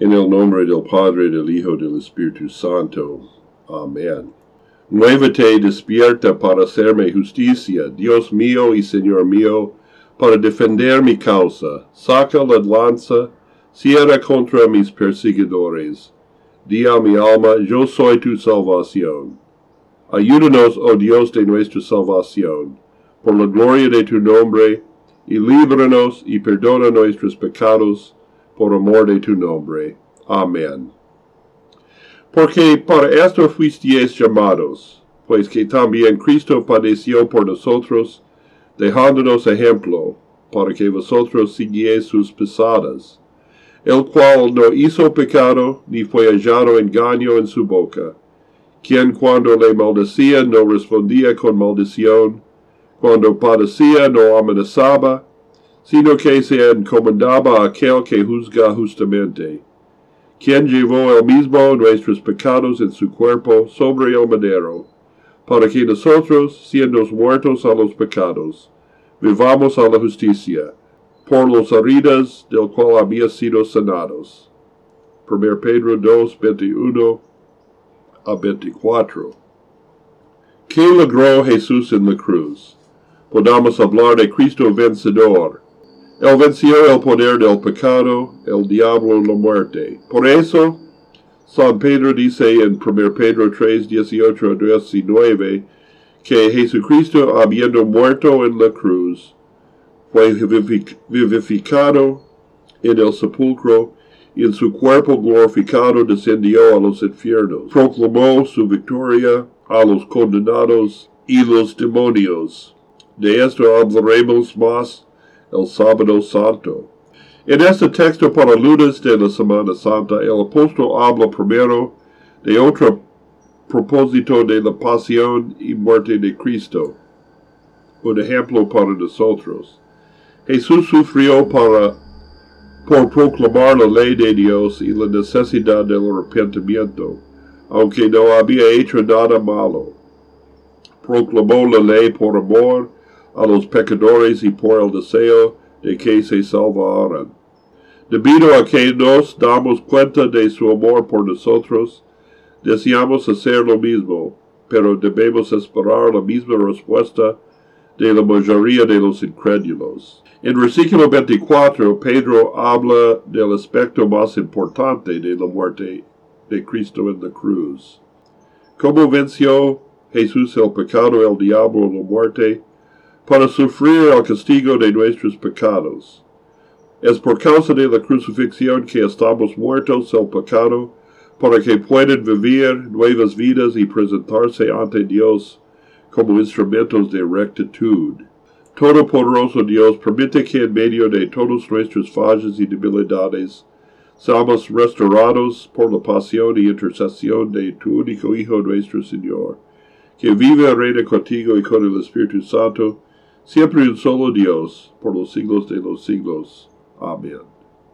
En el nombre del Padre, del Hijo, del Espíritu Santo. Amén. Muévete, despierta para hacerme justicia, Dios mío y Señor mío, para defender mi causa. Saca la lanza, cierra contra mis perseguidores. Di a mi alma, yo soy tu salvación. Ayúdanos, oh Dios de nuestra salvación, por la gloria de tu nombre, y líbranos y perdona nuestros pecados, por amor de tu nombre. Amén. Porque para esto fuisteis llamados, pues que también Cristo padeció por nosotros, dejándonos ejemplo, para que vosotros siguieis sus pesadas, el cual no hizo pecado, ni fue hallado engaño en su boca, quien cuando le maldecía no respondía con maldición, cuando padecía no amenazaba, sino que se encomendaba a aquel que juzga justamente, quien llevó el mismo nuestros pecados en su cuerpo sobre el madero, para que nosotros, siendo muertos a los pecados, vivamos a la justicia, por los heridas del cual había sido sanados. 1 Pedro 2, 21 a 24. ¿Qué logró Jesús en la cruz? Podamos hablar de Cristo vencedor, él venció el poder del pecado, el diablo, la muerte. Por eso, San Pedro dice en 1 Pedro 3, 18 a 19, que Jesucristo, habiendo muerto en la cruz, fue vivificado en el sepulcro y en su cuerpo glorificado descendió a los infiernos. Proclamó su victoria a los condenados y los demonios. De esto hablaremos más el sábado santo. En este texto para lunes de la Semana Santa, el apóstol habla primero de otro propósito de la pasión y muerte de Cristo, un ejemplo para nosotros. Jesús sufrió para, por proclamar la ley de Dios y la necesidad del arrepentimiento, aunque no había hecho nada malo. Proclamó la ley por amor a los pecadores y por el deseo de que se salvaran. Debido a que nos damos cuenta de su amor por nosotros, deseamos hacer lo mismo, pero debemos esperar la misma respuesta de la mayoría de los incrédulos. En versículo 24, Pedro habla del aspecto más importante de la muerte de Cristo en la cruz. ¿Cómo venció Jesús el pecado, el diablo, la muerte? Para sufrir el castigo de nuestros pecados. Es por causa de la crucifixión que estamos muertos al pecado, para que puedan vivir nuevas vidas y presentarse ante Dios como instrumentos de rectitud. Todopoderoso Dios, permite que en medio de todos nuestros fallas y debilidades, seamos restaurados por la pasión y intercesión de tu único Hijo nuestro Señor, que vive y reina contigo y con el Espíritu Santo, siempre un solo Dios, por los siglos de los siglos. Amén.